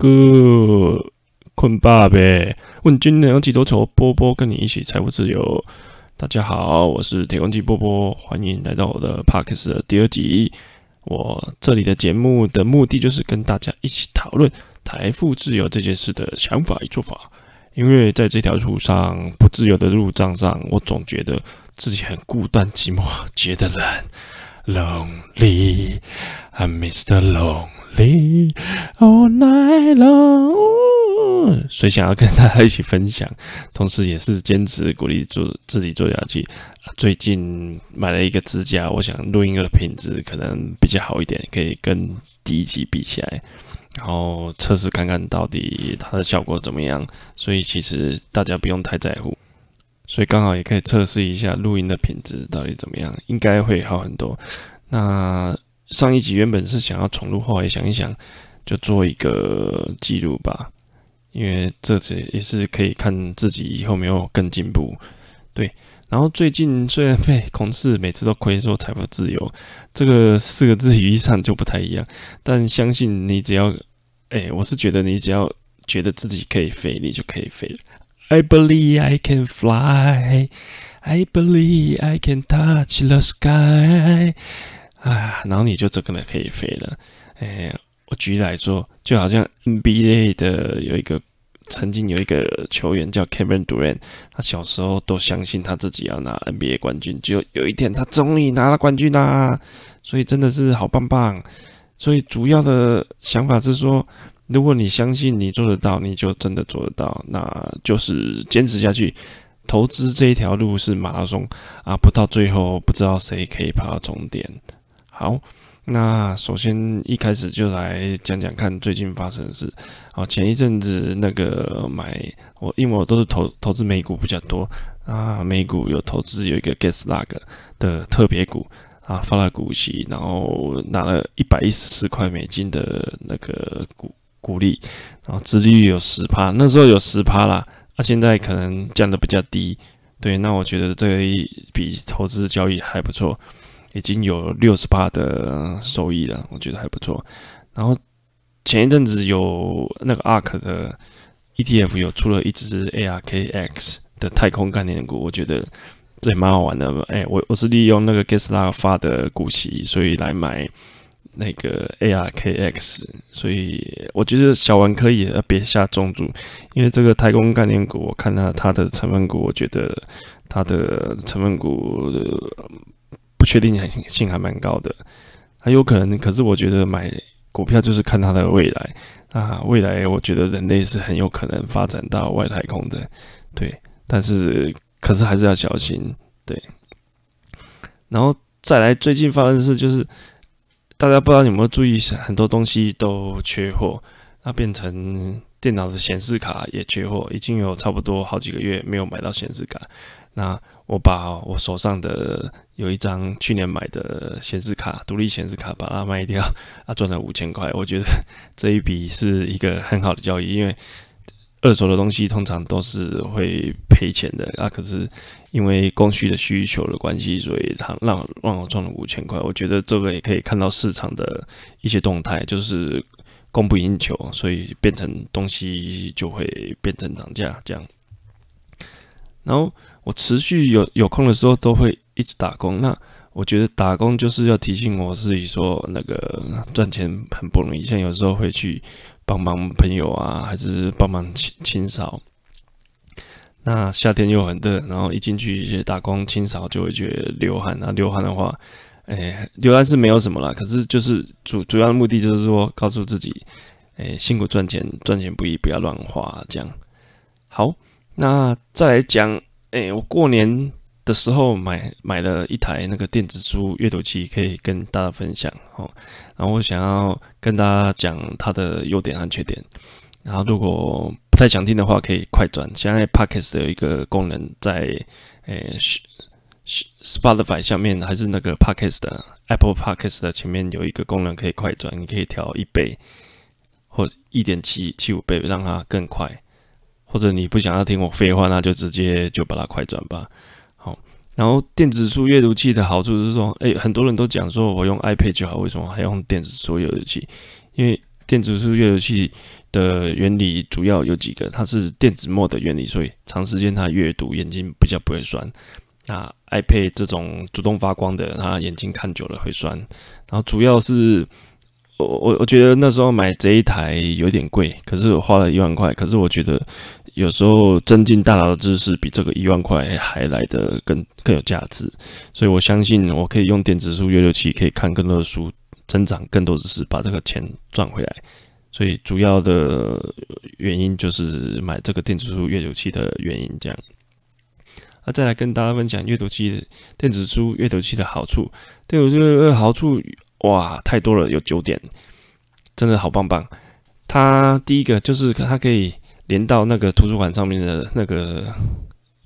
哥，困吧呗？问君能有几多愁？波波跟你一起财富自由。大家好，我是铁公鸡波波，欢迎来到我的 Podcast 的第二集。我这里的节目的目的就是跟大家一起讨论财富自由这件事的想法与做法。因为在这条路上，不自由的路障上，我总觉得自己很孤单寂寞，觉得冷，lonely，I'm Mr. Long Lonely。All night long，所以想要跟大家一起分享，同时也是坚持鼓励做自己做下去。最近买了一个支架，我想录音的品质可能比较好一点，可以跟第一集比起来，然后测试看看到底它的效果怎么样。所以其实大家不用太在乎，所以刚好也可以测试一下录音的品质到底怎么样，应该会好很多。那。上一集原本是想要重录，后来想一想，就做一个记录吧，因为这次也是可以看自己以后没有更进步。对，然后最近虽然被同事每次都亏说财富自由这个四个字语义上就不太一样，但相信你只要，哎、我是觉得你只要觉得自己可以飞，你就可以飞。I believe I can fly. I believe I can touch the sky. 啊，然后你就这个人可以飞了。哎，我举例来说，就好像 NBA 的有一个曾经有一个球员叫 Kevin Durant，他小时候都相信他自己要拿 NBA 冠军，就有一天他终于拿了冠军啦，所以真的是好棒棒。所以主要的想法是说，如果你相信你做得到，你就真的做得到，那就是坚持下去。投资这一条路是马拉松啊，不到最后不知道谁可以跑到终点。好，那首先一开始就来讲讲看最近发生的事。好，前一阵子那个买我，因为我都是投投资美股比较多啊，美股有投资有一个 GESLAG 的特别股啊，发了股息，然后拿了一百一十四块美金的那个股股利，然后殖利率有十趴，那时候有十趴啦，那、啊、现在可能降得比较低。对，那我觉得这一笔投资交易还不错。已经有六十八的收益了，我觉得还不错。然后前一阵子有那个 ARK 的 ETF 有出了一支 ARKX 的太空概念股，我觉得这也蛮好玩的。哎，我我是利用那个 GESLAG 发的股息，所以来买那个 ARKX。所以我觉得小玩可以，别下重注，因为这个太空概念股，我看到它的成分股，我觉得它的成分股。确定性还蛮高的，还有可能。可是我觉得买股票就是看它的未来啊，未来我觉得人类是很有可能发展到外太空的，对。但是可是还是要小心，对。然后再来，最近发生的事就是，大家不知道有没有注意，很多东西都缺货，那变成电脑的显示卡也缺货，已经有差不多好几个月没有买到显示卡。那我把我手上的有一张去年买的显示卡，独立显示卡，把它卖掉，啊，赚了五千块。我觉得这一笔是一个很好的交易，因为二手的东西通常都是会赔钱的啊。可是因为供需的需求的关系，所以它让让我赚了五千块。我觉得这个也可以看到市场的一些动态，就是供不应求，所以变成东西就会变成涨价这样。然后。我持续有有空的时候都会一直打工。那我觉得打工就是要提醒我自己说，那个赚钱很不容易。像有时候会去帮忙朋友啊，还是帮忙清清扫。那夏天又很热，然后一进去一些打工清扫就会觉得流汗。那流汗的话，哎，流汗是没有什么啦。可是就是主主要的目的就是说，告诉自己，哎，辛苦赚钱，赚钱不易，不要乱花。这样好，那再来讲。哎、我过年的时候买买了一台那个电子书阅读器，可以跟大家分享哦。然后我想要跟大家讲它的优点和缺点。然后如果不太想听的话，可以快转。现在 Podcast 有一个功能在，在、欸、Spotify 下面还是那个 Podcast 的 Apple Podcast 的前面有一个功能可以快转，你可以调一倍或一点七七五倍，让它更快。或者你不想要听我废话，那就直接就把它快转吧。好，然后电子书阅读器的好处是说，诶，很多人都讲说我用 iPad 就好，为什么还用电子书阅读器？因为电子书阅读器的原理主要有几个，它是电子墨的原理，所以长时间它阅读眼睛比较不会酸。那 iPad 这种主动发光的，它眼睛看久了会酸。然后主要是我我我觉得那时候买这一台有点贵，可是我花了一万块，可是我觉得有时候增进大脑的知识比这个一万块还来得更更有价值。所以我相信我可以用电子书阅读器可以看更多的书，增长更多知识，把这个钱赚回来。所以主要的原因就是买这个电子书阅读器的原因，这样。那再来跟大家分享阅读器、电子书阅读器的好处。电子书的好处哇，太多了，有九点，真的好棒棒。它第一个就是它可以连到那个图书馆上面的那个，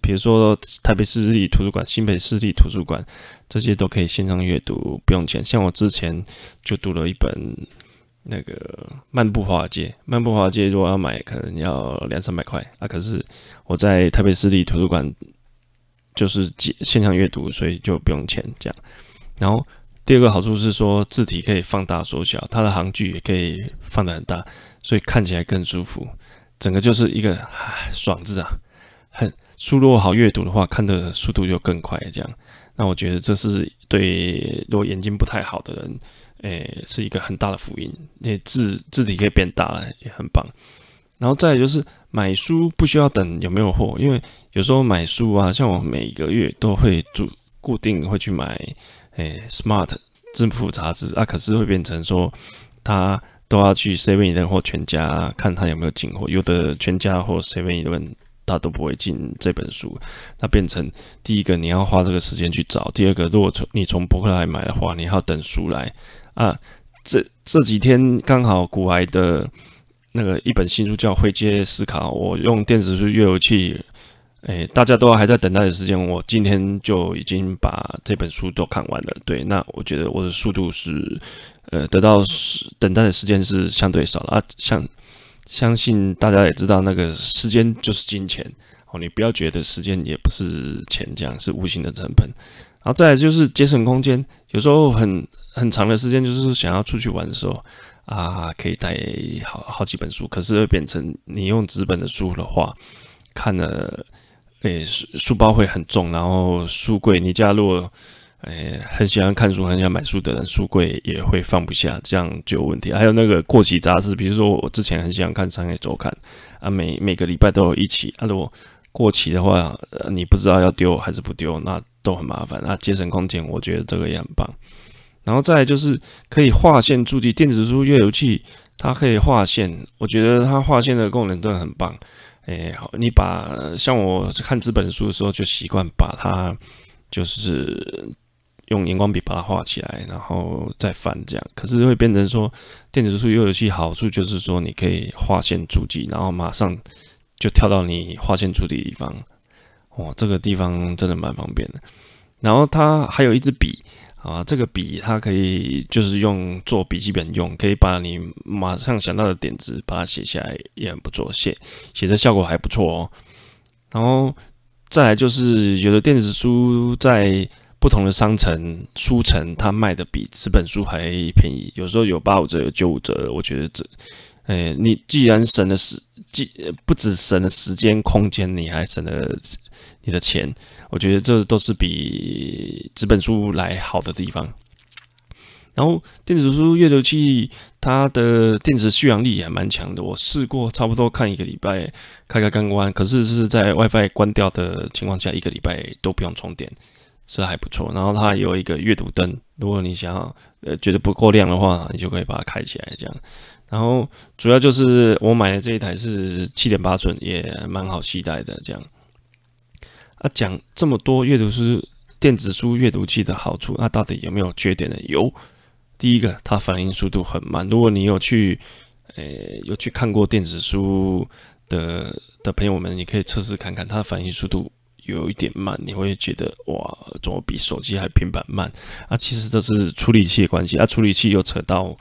比如说台北市立图书馆、新北市立图书馆，这些都可以线上阅读，不用钱。像我之前就读了一本那个《漫步华尔街》，《漫步华尔街》如果要买，可能要两三百块啊。可是我在台北市立图书馆。就是线上阅读，所以就不用钱这样。然后第二个好处是说，字体可以放大缩小，它的行距也可以放得很大，所以看起来更舒服。整个就是一个爽字啊，很书如果好阅读的话，看的速度就更快这样。那我觉得这是对如果眼睛不太好的人，诶，是一个很大的福音。那字字体可以变大了，也很棒。然后再就是买书不需要等有没有货，因为有时候买书啊，像我每个月都会注固定会去买，诶，Smart 字符杂志啊，可是会变成说他都要去 saving 或全家看他有没有进货，有的全家或 Seven Eleven 他都不会进这本书，那变成第一个你要花这个时间去找，第二个如果从你从博客来买的话，你要等书来啊，这这几天刚好股癌的。那个一本新书叫《会接思考》，我用电子书阅读器，诶，大家都还在等待的时间，我今天就已经把这本书都看完了。对，那我觉得我的速度是，呃，得到等待的时间是相对少了啊。相相信大家也知道，那个时间就是金钱哦，你不要觉得时间也不是钱，这样是无形的成本。然后再来就是节省空间，有时候很很长的时间，就是想要出去玩的时候。啊，可以带好好几本书，可是会变成你用纸本的书的话，看了，诶，书书包会很重，然后书柜，你家如果，诶，很喜欢看书、很喜欢买书的人，书柜也会放不下，这样就有问题。还有那个过期杂志，比如说我之前很喜欢看《商业周刊》，啊，每每个礼拜都有一期，啊，如果过期的话，你不知道要丢还是不丢，那都很麻烦。那节省空间，我觉得这个也很棒。然后再就是可以划线注记，电子书阅读器它可以划线，我觉得它划线的功能真的很棒。哎，好，你把像我看纸本书的时候，就习惯把它就是用荧光笔把它画起来，然后再翻这样。可是会变成说，电子书阅读器好处就是说你可以划线注记，然后马上就跳到你划线注记的地方。哇，这个地方真的蛮方便的。然后它还有一支笔。啊，这个笔它可以就是用做笔记本用，可以把你马上想到的点子把它写下来，也很不错，写写的效果还不错哦。然后再来就是有的电子书在不同的商城书城，它卖的比纸本书还便宜，有时候有八五折，有九五折。我觉得这，哎，你既然省了时，既不止省了时间空间，你还省了。你的钱，我觉得这都是比纸本书来好的地方。然后电子书阅读器，它的电池续航力也蛮强的。我试过，差不多看一个礼拜，开开关关，可是是在 WiFi 关掉的情况下，一个礼拜都不用充电，是还不错。然后它有一个阅读灯，如果你想要呃觉得不够亮的话，你就可以把它开起来这样。然后主要就是我买的这一台是七点八寸，也蛮好携带的这样。啊，讲这么多阅读书电子书阅读器的好处，那到底有没有缺点呢？有，第一个，它反应速度很慢。如果你有去，呃，有去看过电子书的的朋友们，你可以测试看看，它的反应速度有一点慢，你会觉得哇，怎么比手机还平板慢？啊，其实这是处理器的关系，啊，处理器又扯到。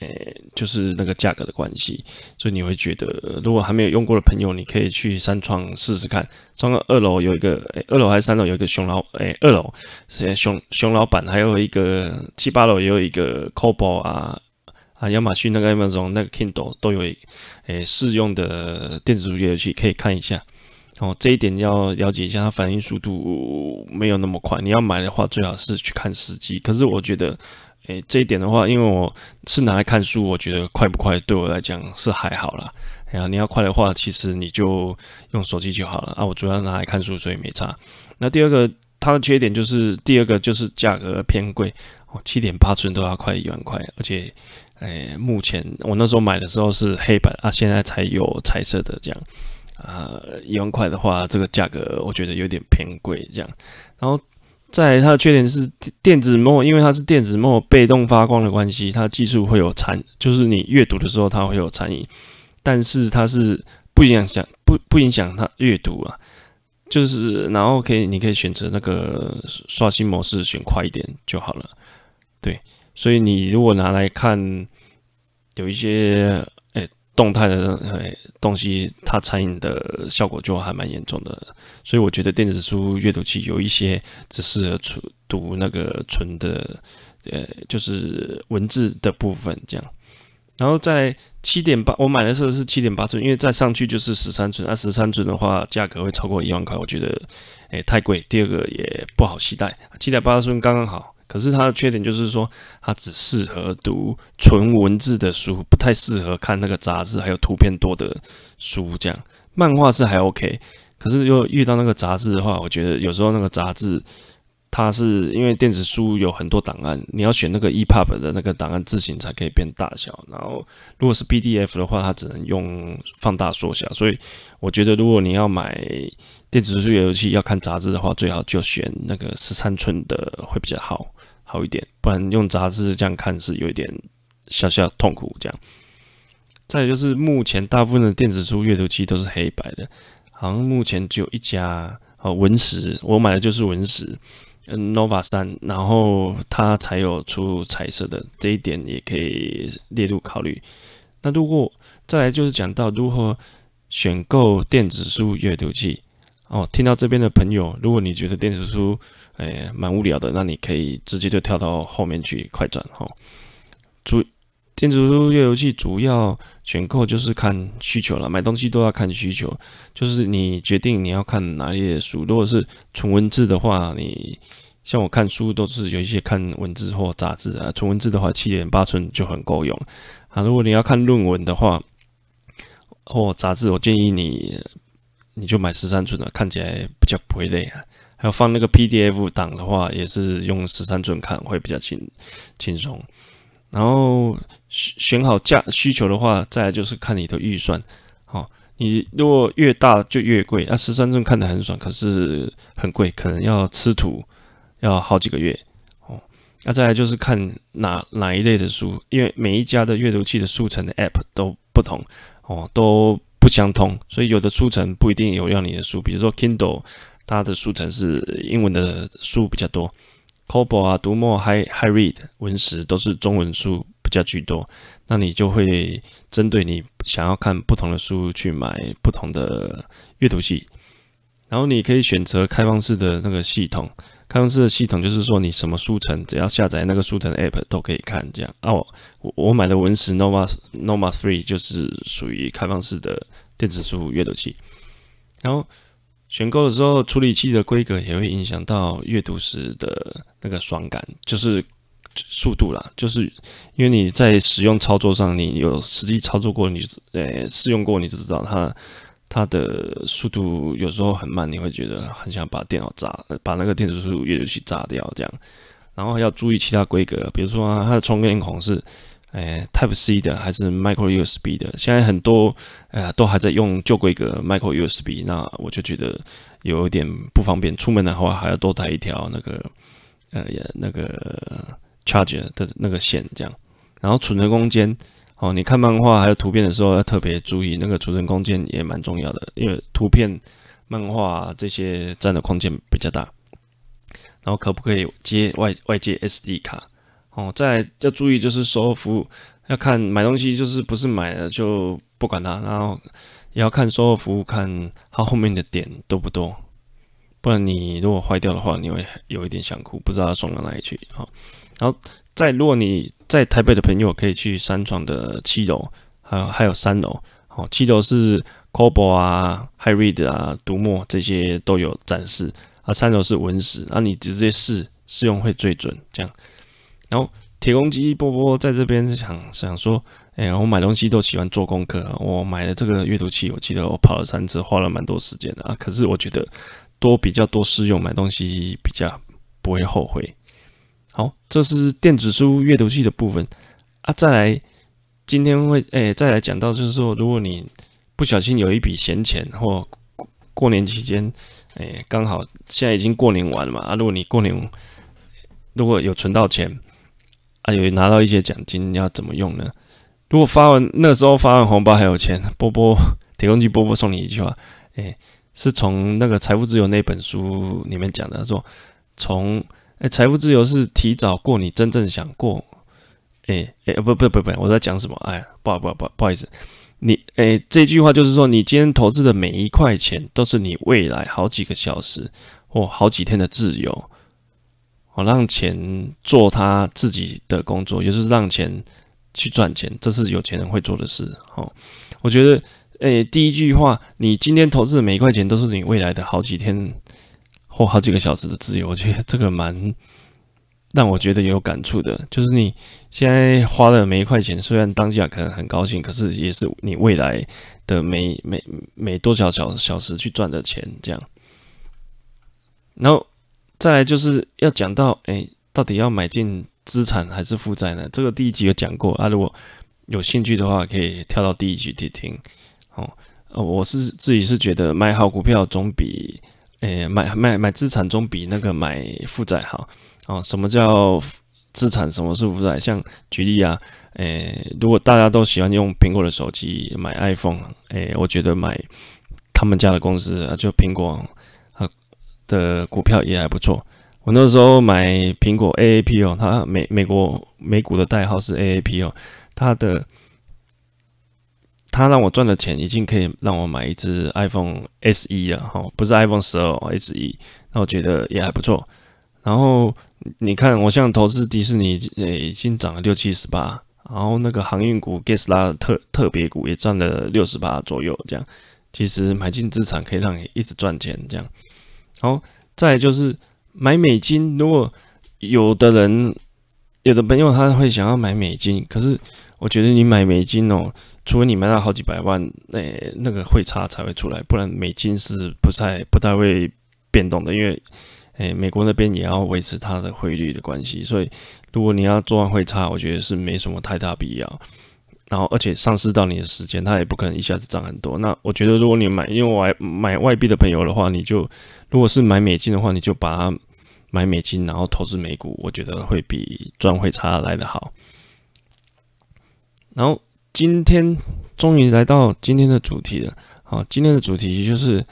诶，就是那个价格的关系，所以你会觉得，如果还没有用过的朋友，你可以去三创试试看。三创二楼有一个，诶，二楼还是三楼有一个熊老，诶，二楼是熊熊老板，还有一个七八楼也有一个 c o b o 啊，啊，亚马逊那个 Amazon 那个 Kindle 都有诶试用的电子书阅读器可以看一下。哦，这一点要了解一下，它反应速度没有那么快。你要买的话，最好是去看实机。可是我觉得，诶，这一点的话，因为我是拿来看书，我觉得快不快对我来讲是还好啦。哎呀，你要快的话，其实你就用手机就好了啊。我主要拿来看书，所以没差。那第二个，它的缺点就是第二个就是价格偏贵哦，七点八寸都要快一万块，而且，诶，目前我那时候买的时候是黑白啊，现在才有彩色的这样。啊，一万块的话，这个价格我觉得有点偏贵，这样。然后，在它的缺点是电子墨，因为它是电子墨被动发光的关系，它技术会有残，就是你阅读的时候它会有残影，但是它是不影响不不影响它阅读啊，就是然后可以你可以选择那个刷新模式，选快一点就好了。对，所以你如果拿来看，有一些。动态的诶东西，它残影的效果就还蛮严重的，所以我觉得电子书阅读器有一些只适合纯读那个纯的，呃，就是文字的部分这样。然后在七点八，我买的时候是七点八寸，因为再上去就是十三寸，那十三寸的话价格会超过一万块，我觉得诶太贵。第二个也不好携带，七点八寸刚刚好。可是它的缺点就是说，它只适合读纯文字的书，不太适合看那个杂志还有图片多的书。这样漫画是还 OK，可是又遇到那个杂志的话，我觉得有时候那个杂志它是因为电子书有很多档案，你要选那个 EPUB 的那个档案字型才可以变大小。然后如果是 PDF 的话，它只能用放大缩小。所以我觉得如果你要买电子书阅读器要看杂志的话，最好就选那个十三寸的会比较好。好一点，不然用杂志这样看是有一点小小痛苦。这样，再就是目前大部分的电子书阅读器都是黑白的，好像目前只有一家哦，文石，我买的就是文石，嗯，Nova 三，然后它才有出彩色的，这一点也可以列入考虑。那如果再来就是讲到如何选购电子书阅读器哦，听到这边的朋友，如果你觉得电子书哎，蛮无聊的，那你可以直接就跳到后面去快转哈。主电子书阅读器主要选购就是看需求了，买东西都要看需求，就是你决定你要看哪一类的书。如果是纯文字的话，你像我看书都是有一些看文字或杂志啊，纯文字的话七点八寸就很够用啊。如果你要看论文的话或杂志，我建议你你就买十三寸的，看起来比较不会累啊。还有放那个 PDF 档的话，也是用十三寸看会比较轻轻松。然后选好价需求的话，再来就是看你的预算。好，你如果越大就越贵。那，十三寸看得很爽，可是很贵，可能要吃土要好几个月。哦，那再来就是看哪哪一类的书，因为每一家的阅读器的速成的 App 都不同哦，都不相通，所以有的速成不一定有要你的书，比如说 Kindle。它的书城是英文的书比较多，Kobo 啊、读墨、Hi HyRead、文石都是中文书比较居多。那你就会针对你想要看不同的书去买不同的阅读器。然后你可以选择开放式的那个系统，开放式的系统就是说你什么书城只要下载那个书城 App 都可以看。这样啊，我我买的文石 Nova Nova Three 就是属于开放式的电子书阅读器，然后。选购的时候，处理器的规格也会影响到阅读时的那个爽感，就是速度啦。就是因为你在使用操作上，你有实际操作过，你呃试用过，你就知道它它的速度有时候很慢，你会觉得很想把电脑炸，把那个电子书阅读器炸掉这样。然后要注意其他规格，比如说，它的充电孔是。诶，Type C 的还是 Micro USB 的？现在很多呃都还在用旧规格 Micro USB，那我就觉得有一点不方便。出门的话还要多带一条那个呃那个 Charger 的那个线，这样。然后储存空间哦，你看漫画还有图片的时候要特别注意，那个储存空间也蛮重要的，因为图片、漫画这些占的空间比较大。然后可不可以接外外接 SD 卡？哦，再要注意就是售后服务，要看买东西就是不是买了就不管它，然后也要看售后服务，看它后面的点多不多，不然你如果坏掉的话，你会有一点想哭，不知道要送到哪里去。好，然后再如果你在台北的朋友可以去三创的七楼，还有还有三楼。好，七楼是 c o b o 啊、HyRead 啊、读墨这些都有展示啊。三楼是文史，啊，你直接试试用会最准。这样，然后铁公鸡波波在这边想想说，哎、我买东西都喜欢做功课，我买了这个阅读器，我记得我跑了三次，花了蛮多时间的啊。可是我觉得多比较多试用，买东西比较不会后悔。好，这是电子书阅读器的部分啊，再来。今天会诶、欸，再来讲到就是说，如果你不小心有一笔闲钱，或过年期间，诶、欸，刚好现在已经过年完了嘛啊，如果你过年如果有存到钱啊，有拿到一些奖金，要怎么用呢？如果发完那时候发完红包还有钱，波波铁公鸡波波送你一句话，诶、欸，是从那个财富自由那本书里面讲的，说从诶财富自由是提早过你真正想过。哎哎不不不不，我在讲什么？哎，不好不好不好不好意思，你哎这句话就是说，你今天投资的每一块钱，都是你未来好几个小时或好几天的自由。让钱做他自己的工作，也就是让钱去赚钱，这是有钱人会做的事。好，我觉得诶第一句话，你今天投资的每一块钱，都是你未来的好几天或好几个小时的自由。我觉得这个蛮。让我觉得有感触的，就是你现在花的每一块钱，虽然当下可能很高兴，可是也是你未来的每每每多少小小时去赚的钱，这样。然后再来就是要讲到，哎，到底要买进资产还是负债呢？这个第一集有讲过啊，如果有兴趣的话，可以跳到第一集去听。哦，呃，我是自己是觉得买好股票总比，哎，买买买资产总比那个买负债好。哦，什么叫资产？什么是负债？像举例啊，诶、如果大家都喜欢用苹果的手机，买 iPhone，诶、我觉得买他们家的公司啊，就苹果的股票也还不错。我那时候买苹果 AAP 哦，它美美国美股的代号是 AAP 哦，它的它让我赚的钱已经可以让我买一只 iPhone SE 了，哈，不是 iPhone 十二 SE，那我觉得也还不错。然后你看，我像投资迪士尼，诶，已经涨了六七十八，然后那个航运股 Tesla 特特别股也赚了六十八左右，这样，其实买进资产可以让你一直赚钱，这样。然后再就是买美金，如果有的人有的朋友他会想要买美金，可是我觉得你买美金哦，除非你买到好几百万，诶，那个汇差才会出来，不然美金是不太不太会变动的，因为。诶，美国那边也要维持它的汇率的关系，所以如果你要做完汇差，我觉得是没什么太大必要。然后，而且上市到你的时间，它也不可能一下子涨很多。那我觉得，如果你买，因为我买外币的朋友的话，你就如果是买美金的话，你就把它买美金，然后投资美股，我觉得会比赚汇差来得好。然后今天终于来到今天的主题了，好，今天的主题就是，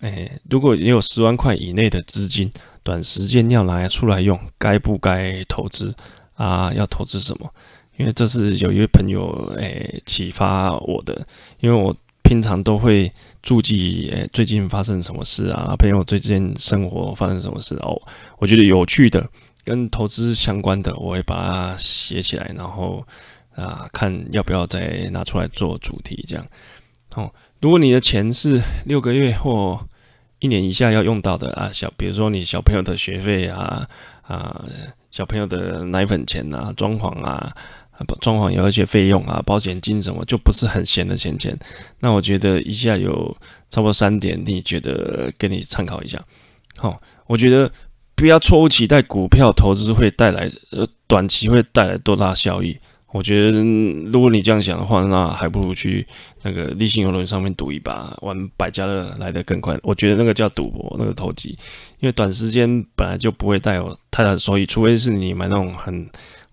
诶，如果你有十万块以内的资金。短时间要拿出来用，该不该投资啊？要投资什么？因为这是有一位朋友诶、启发我的，因为我平常都会注记诶、最近发生什么事啊，朋友最近生活发生什么事哦，我觉得有趣的跟投资相关的，我会把它写起来，然后啊看要不要再拿出来做主题这样。哦，如果你的钱是六个月或一年以下要用到的啊，小比如说你小朋友的学费啊啊，小朋友的奶粉钱啊，装潢啊，装潢有一些费用啊，保险金什么，就不是很闲的钱钱。那我觉得以下有差不多三点，你觉得给你参考一下。好，我觉得不要错误期待股票投资会带来呃短期会带来多大效益。我觉得，如果你这样想的话，那还不如去那个利信游轮上面赌一把，玩百家乐来得更快。我觉得那个叫赌博，那个投机，因为短时间本来就不会带有太大的收益，除非是你买那种很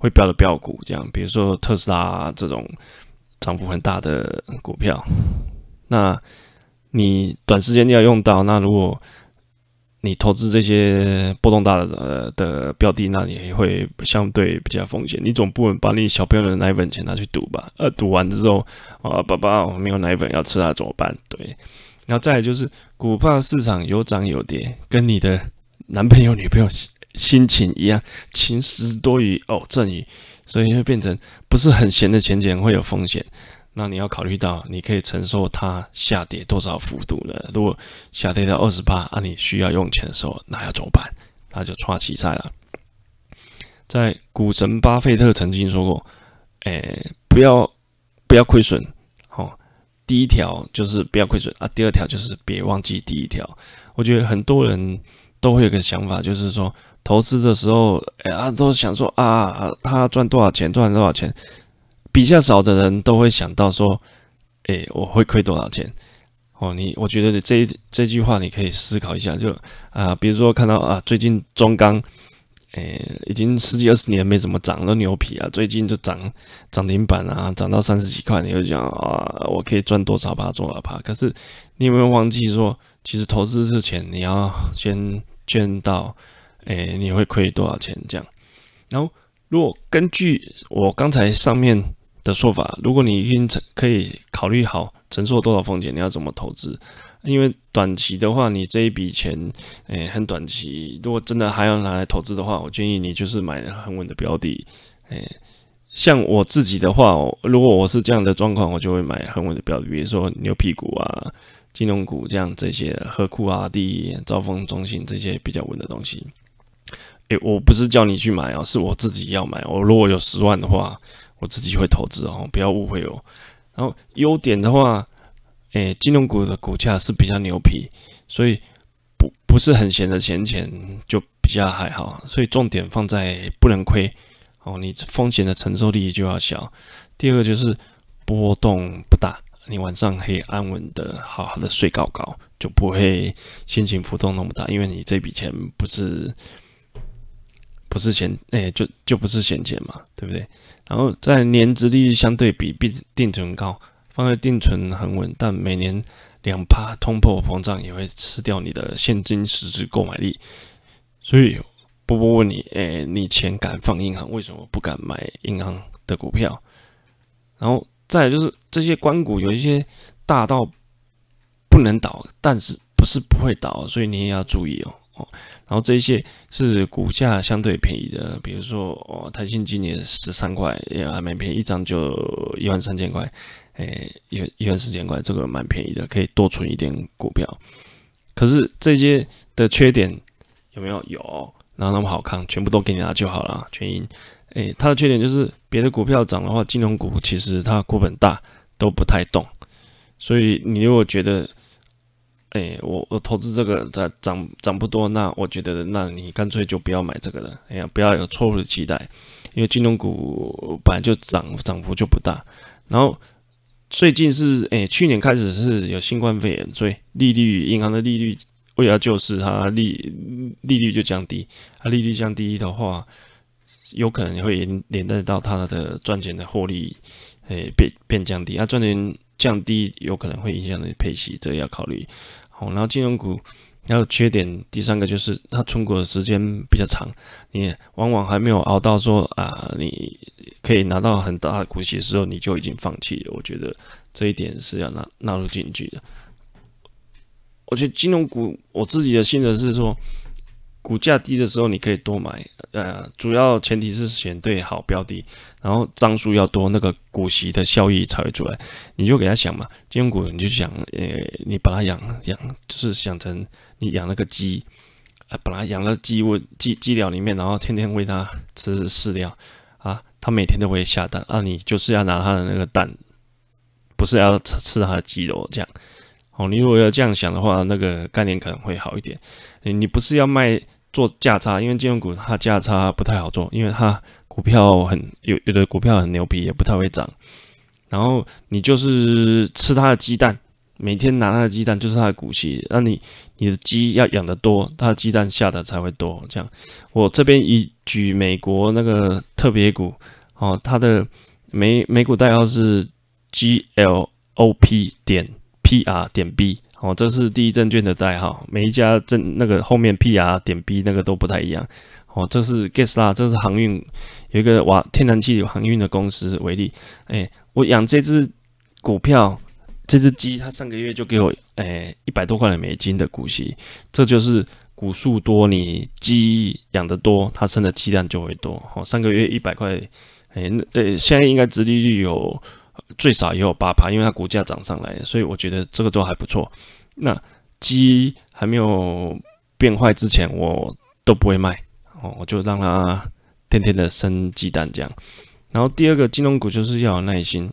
会标的标股，这样，比如说特斯拉这种涨幅很大的股票。那你短时间要用到，那如果你投资这些波动大的呃的标的，那你会相对比较风险。你总不能把你小朋友的奶粉钱拿去赌吧？呃，赌完之后啊，爸爸我没有奶粉要吃了怎么办？对，然后再就是股票市场有涨有跌，跟你的男朋友女朋友心情一样，晴时多雨哦阵雨，所以会变成不是很闲的钱钱会有风险。那你要考虑到你可以承受它下跌多少幅度呢？如果下跌到二十八，那，你需要用钱的时候，那要怎么办？那就抓起赛了。在股神巴菲特曾经说过：“诶、不要不要亏损。”哦，第一条就是不要亏损啊，第二条就是别忘记第一条。我觉得很多人都会有个想法，就是说投资的时候，哎、啊，都想说啊，他赚多少钱，赚多少钱。比较少的人都会想到说，哎、我会亏多少钱？哦，你我觉得你这这句话你可以思考一下，就啊，比如说看到啊，最近中钢，哎、已经十几二十年没怎么涨了牛皮啊，最近就涨涨停板啊，涨到三十几块，你就讲啊，我可以赚多少趴，多少趴？可是你有没有忘记说，其实投资之前你要先见到，哎、欸，你会亏多少钱这样？然后如果根据我刚才上面。的说法，如果你已经可以考虑好承受多少风险，你要怎么投资？因为短期的话，你这一笔钱，诶、很短期。如果真的还要拿来投资的话，我建议你就是买很稳的标的。诶、像我自己的话，如果我是这样的状况，我就会买很稳的标的，比如说牛屁股啊、金融股这样这些，和库啊、第一、兆丰、中信这些比较稳的东西。我不是叫你去买哦，是我自己要买。我如果有十万的话。我自己会投资哦，不要误会哦。然后优点的话，诶，金融股的股价是比较牛皮，所以不不是很闲的闲钱就比较还好。所以重点放在不能亏哦，你风险的承受力就要小。第二个就是波动不大，你晚上可以安稳的好好的睡觉觉，就不会心情浮动那么大，因为你这笔钱不是。不是闲，哎、就就不是闲钱嘛，对不对？然后在年值利率相对比定定存高，放在定存很稳，但每年两趴通货膨胀也会吃掉你的现金实质购买力。所以波波问你，哎、你钱敢放银行，为什么不敢买银行的股票？然后再就是这些关股有一些大到不能倒，但是不是不会倒，所以你也要注意哦。哦，然后这些是股价相对便宜的，比如说哦，台新今年十三块也还蛮便宜，一张就一万三千块，诶，一一万四千块，这个蛮便宜的，可以多存一点股票。可是这些的缺点有没有？有，然后那么好看，全部都给你拿就好了。全因，诶，它的缺点就是别的股票涨的话，金融股其实它股本大都不太动，所以你如果觉得。哎、我我投资这个在涨涨不多，那我觉得，那你干脆就不要买这个了。哎呀，不要有错误的期待，因为金融股本来就涨涨幅就不大。然后最近是哎、去年开始是有新冠肺炎，所以利率银行的利率为了救市，它利利率就降低。它利率降低的话，有可能会连连带到它的赚钱的获利，哎、变变降低。它赚钱降低，有可能会影响你的配息，这个要考虑。然后金融股还有缺点，第三个就是它存股的时间比较长，你往往还没有熬到说啊，你可以拿到很大的股息的时候，你就已经放弃了。我觉得这一点是要纳纳入进去的。我觉得金融股，我自己的心得是说。股价低的时候，你可以多买，呃，主要前提是选对好标的，然后张数要多，那个股息的效益才会出来。你就给他想嘛，金融股你就想，呃，你把它养养，就是想成你养那个鸡，啊，把它养了鸡窝鸡鸡寮里面，然后天天喂它吃饲料，啊，它每天都会下蛋，啊，你就是要拿它的那个蛋，不是要吃吃它的鸡肉这样。哦，你如果要这样想的话，那个概念可能会好一点。你不是要卖做价差，因为金融股它价差不太好做，因为它股票很有有的股票很牛皮，也不太会涨。然后你就是吃它的鸡蛋，每天拿它的鸡蛋就是它的股息。那你你的鸡要养得多，它的鸡蛋下的才会多。这样，我这边以举美国那个特别股哦，它的美美股代号是 GLOP 点 PR 点 B。哦，这是第一证券的代号，每一家证那个后面 P R 点 B 那个都不太一样。哦，这是 Gasla，这是航运有一个瓦天然气有航运的公司为例。哎，我养这只股票，这只鸡，它上个月就给我哎一百多块的美金的股息，这就是股数多，你鸡养得多，它生的鸡蛋就会多。哦，上个月一百块，哎，那呃，现在应该殖利率有最少也有八趴，因为它股价涨上来，所以我觉得这个都还不错。那鸡还没有变坏之前，我都不会卖哦，我就让它天天的生鸡蛋这样。然后第二个金融股就是要有耐心。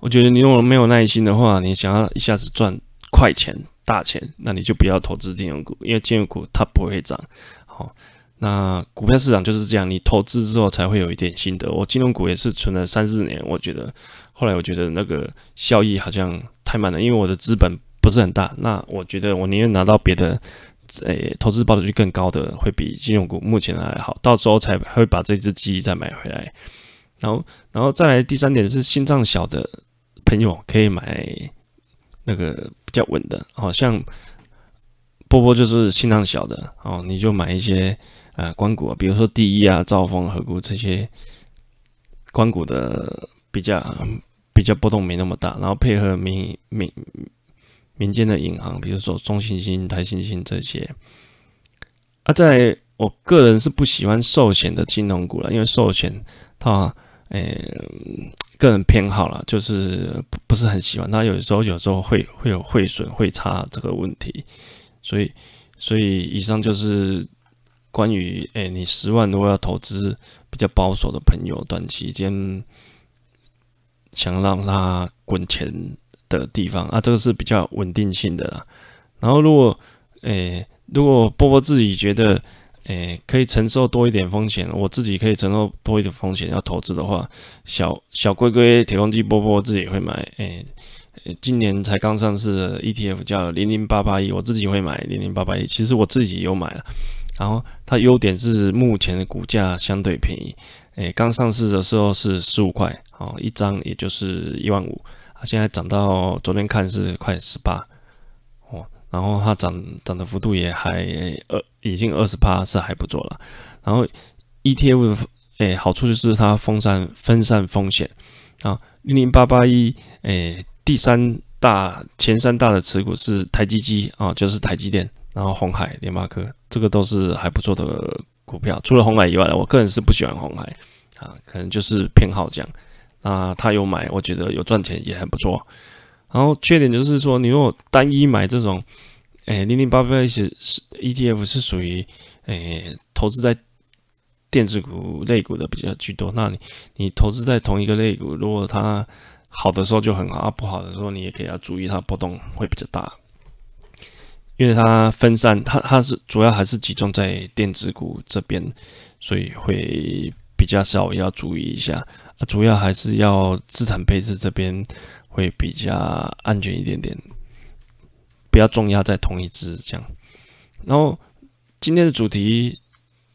我觉得你如果没有耐心的话，你想要一下子赚快钱、大钱，那你就不要投资金融股，因为金融股它不会涨。好，那股票市场就是这样，你投资之后才会有一点心得。我金融股也是存了三四年，我觉得后来我觉得那个效益好像太慢了，因为我的资本不是很大。那我觉得我宁愿拿到别的，诶、投资报酬率更高的，会比金融股目前还好，到时候才会把这只鸡再买回来。然后，然后再来第三点是心脏小的。朋友可以买那个比较稳的，好像波波就是心脏小的哦，你就买一些呃官股啊，比如说第一啊、兆丰、合谷这些官股的比较比较波动没那么大，然后配合民民民间的银行，比如说中信金、台新金这些。啊，在我个人是不喜欢寿险的金融股了，因为寿险它诶。个人偏好啦，就是不是很喜欢。它有时候有时候会会有汇损汇差这个问题，所以所以以上就是关于诶、你十万如果要投资比较保守的朋友，短期间想让他滚钱的地方啊，这个是比较稳定性的啦。然后如果诶、如果波波自己觉得。诶，可以承受多一点风险，我自己可以承受多一点风险。要投资的话，小小龟龟铁公鸡波波自己会买。诶，今年才刚上市的 ETF 叫零零八八一，我自己会买零零八八一。其实我自己有买了，然后它优点是目前的股价相对便宜。诶，刚上市的时候是十五块，哦，一张也就是一万五，现在涨到昨天看是快十八哦。然后它涨涨的幅度也还呃已经二十趴是还不错了。然后 ETF 诶好处就是它分散分散风险啊，零零八八一诶第三大前三大的持股是台积机啊，就是台积电，然后红海、联发科，这个都是还不错的股票。除了红海以外的，我个人是不喜欢红海啊，可能就是偏好这样。啊，他有买，我觉得有赚钱也还不错。然后缺点就是说，你如果单一买这种，诶，零零八八一是 ETF 是属于诶投资在电子股类股的比较居多。那你你投资在同一个类股，如果它好的时候就很好，啊不好的时候你也可以要注意它波动会比较大，因为它分散，它它是主要还是集中在电子股这边，所以会比较少要注意一下。啊，主要还是要资产配置这边。会比较安全一点点，不要重压在同一只这样。然后今天的主题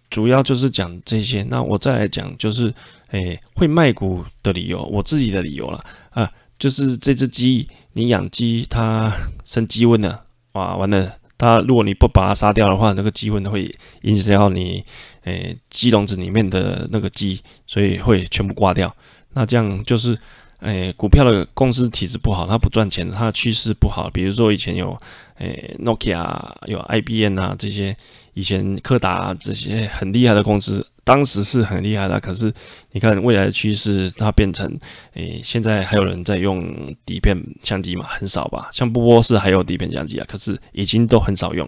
主要就是讲这些。那我再来讲，就是诶会卖股的理由，我自己的理由了啊，就是这只鸡，你养鸡它生鸡瘟了，哇，完了，它如果你不把它杀掉的话，那个鸡瘟会影响到你诶鸡笼子里面的那个鸡，所以会全部挂掉。那这样就是。诶，股票的公司体质不好，它不赚钱，它的趋势不好。比如说以前有诶，Nokia 有 IBM 啊这些，以前柯达、这些很厉害的公司，当时是很厉害的。可是你看未来的趋势，它变成诶，现在还有人在用底片相机嘛？很少吧？像波波是还有底片相机啊，可是已经都很少用。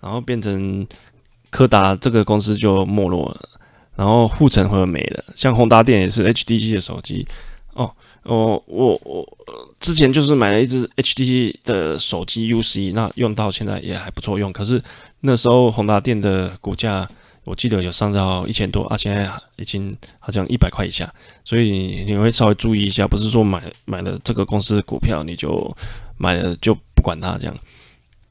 然后变成柯达这个公司就没落了，然后护城河没了。像宏达电也是 HTC 的手机哦。我，我我之前就是买了一支 HTC 的手机 UC，那用到现在也还不错用。可是那时候宏达电的股价，我记得有上到一千多啊，现在已经好像一百块以下，所以你会稍微注意一下，不是说买买了这个公司的股票你就买了就不管它这样。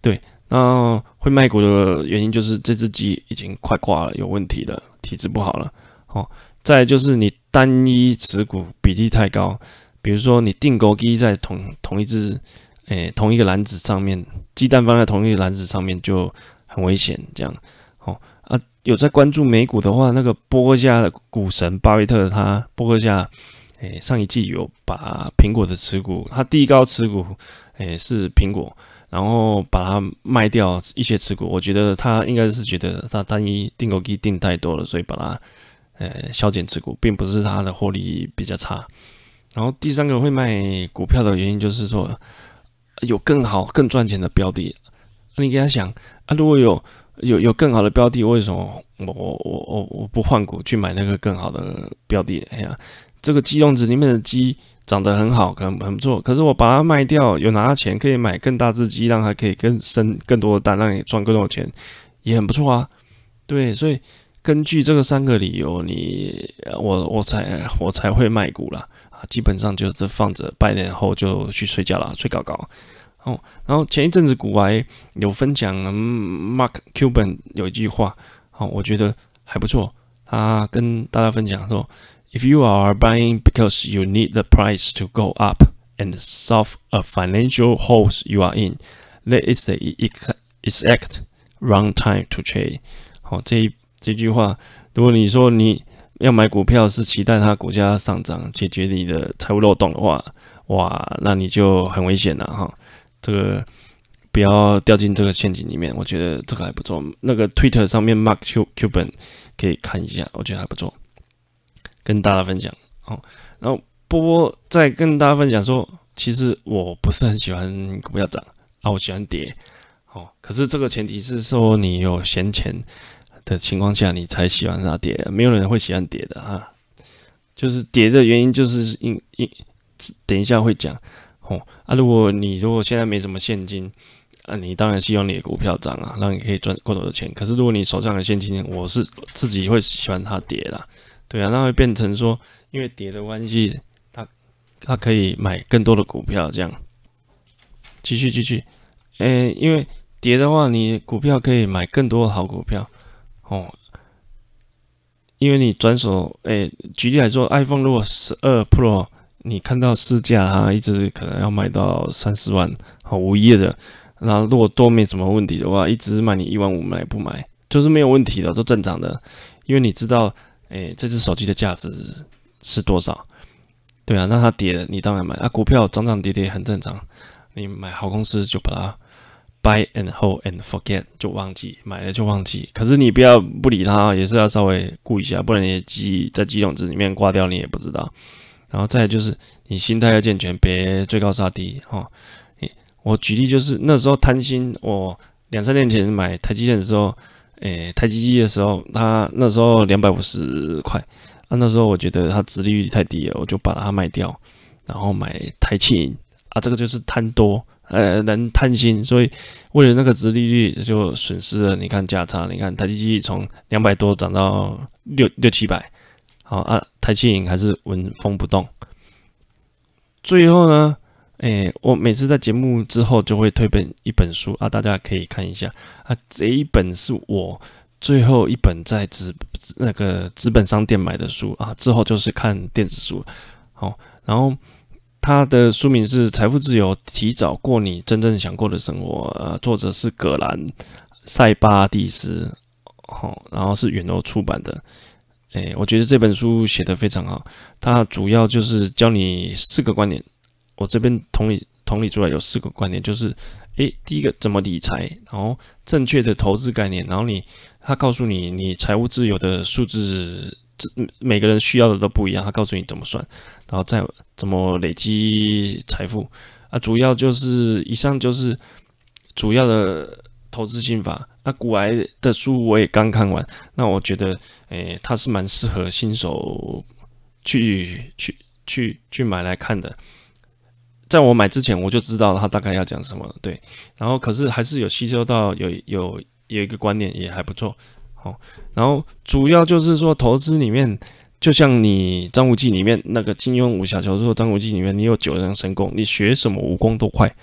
对，那会卖股的原因就是这只鸡已经快挂了，有问题了，体质不好了。哦，再就是你单一持股比例太高。比如说，你定购鸡在同同一只，诶、同一个篮子上面，鸡蛋放在同一个篮子上面就很危险。这样，哦，有在关注美股的话，那个波克夏的股神巴菲特，他波克夏，诶、上一季有把苹果的持股，他第一高持股，诶、是苹果，然后把它卖掉一些持股。我觉得他应该是觉得他单一定钩鸡定太多了，所以把它呃削减持股，并不是他的获利比较差。然后第三个会卖股票的原因就是说有更好更赚钱的标的。你给他想啊，如果有有有更好的标的，为什么我我我我不换股去买那个更好的标的？哎呀，这个鸡笼子里面的鸡长得很好，可能很不错。可是我把它卖掉，有拿到钱可以买更大只鸡，让它可以更生更多的蛋，让你赚更多的钱，也很不错啊。对，所以根据这个三个理由，你我我才我才会卖股啦。啊。基本上就是放着，半年后就去睡觉了，睡高高。哦，然后前一阵子股癌有分享，Mark Cuban 有一句话，哦，我觉得还不错。他跟大家分享说：“If you are buying because you need the price to go up and solve a financial holes you are in, that is the exact wrong time to trade。”好，这一这句话，如果你说你要买股票是期待它股价上涨解决你的财务漏洞的话，哇，那你就很危险了哈。这个不要掉进这个陷阱里面，我觉得这个还不错。那个 Twitter 上面 Mark Cuban 可以看一下，我觉得还不错，跟大家分享。哦，然后波波再跟大家分享说，其实我不是很喜欢股票涨啊，我喜欢跌。哦，可是这个前提是说你有闲钱的情况下，你才喜欢它跌，没有人会喜欢跌的啊。就是跌的原因，就是因因等一下会讲。哦啊，如果你如果现在没什么现金，啊，你当然希望你的股票涨啊，让你可以赚更多的钱。可是如果你手上的现金，我是自己会喜欢它跌啦，对啊，那会变成说，因为跌的关系，它它可以买更多的股票，这样。继续继续，诶、因为跌的话，你股票可以买更多的好股票，哦，因为你转手，诶、举例来说，iPhone 如果十二 Pro。你看到市价，哈一直可能要卖到三四万，好无业的。那如果都没什么问题的话，一直卖你一万五买不买，就是没有问题的，都正常的。因为你知道，诶，这只手机的价值是多少？对啊，那它跌了，你当然买。啊，股票涨涨跌跌很正常。你买好公司就把它 buy and hold and forget，就忘记买了就忘记。可是你不要不理它，也是要稍微顾一下，不然你机在机种子里面挂掉，你也不知道。然后再就是你心态要健全，别追高杀低哈。我举例就是那时候贪心，我两三年前买台积电的时候，诶，台积机的时候，它那时候两百五十块，啊，那时候我觉得它殖利率太低了，我就把它卖掉，然后买台企银啊，这个就是贪多，呃，人贪心，所以为了那个殖利率就损失了。你看价差，你看台积机从两百多涨到六六七百。好啊，台积银还是纹风不动。最后呢，诶、我每次在节目之后就会推本一本书啊，大家可以看一下啊。这一本是我最后一本在纸那个纸本商店买的书啊，之后就是看电子书。好，然后它的书名是《财富自由：提早过你真正想过的生活》，呃，作者是葛兰塞巴蒂斯，好，然后是远流出版的。诶、我觉得这本书写得非常好，它主要就是教你四个观点。我这边同理同理出来有四个观点，就是，诶、第一个怎么理财，然后正确的投资概念，然后你他告诉你你财务自由的数字，每个人需要的都不一样，他告诉你怎么算，然后再怎么累积财富啊，主要就是以上就是主要的投资心法。那古癌的书我也刚看完，那我觉得，诶、欸，它是蛮适合新手去去去去买来看的。在我买之前，我就知道他大概要讲什么，对。然后可是还是有吸收到有有有一个观念也还不错，好。然后主要就是说投资里面，就像你张无忌里面那个金庸武侠小说张无忌里面，你有九阳神功，你学什么武功都快，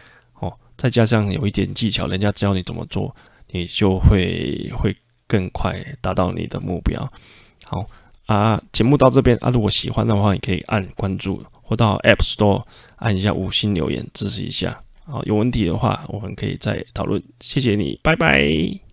再加上有一点技巧，人家教你怎么做。你就会会更快达到你的目标。好啊，节目到这边啊，如果喜欢的话，你可以按关注或到 App Store 按一下五星留言支持一下。好，有问题的话，我们可以再讨论。谢谢你，拜拜。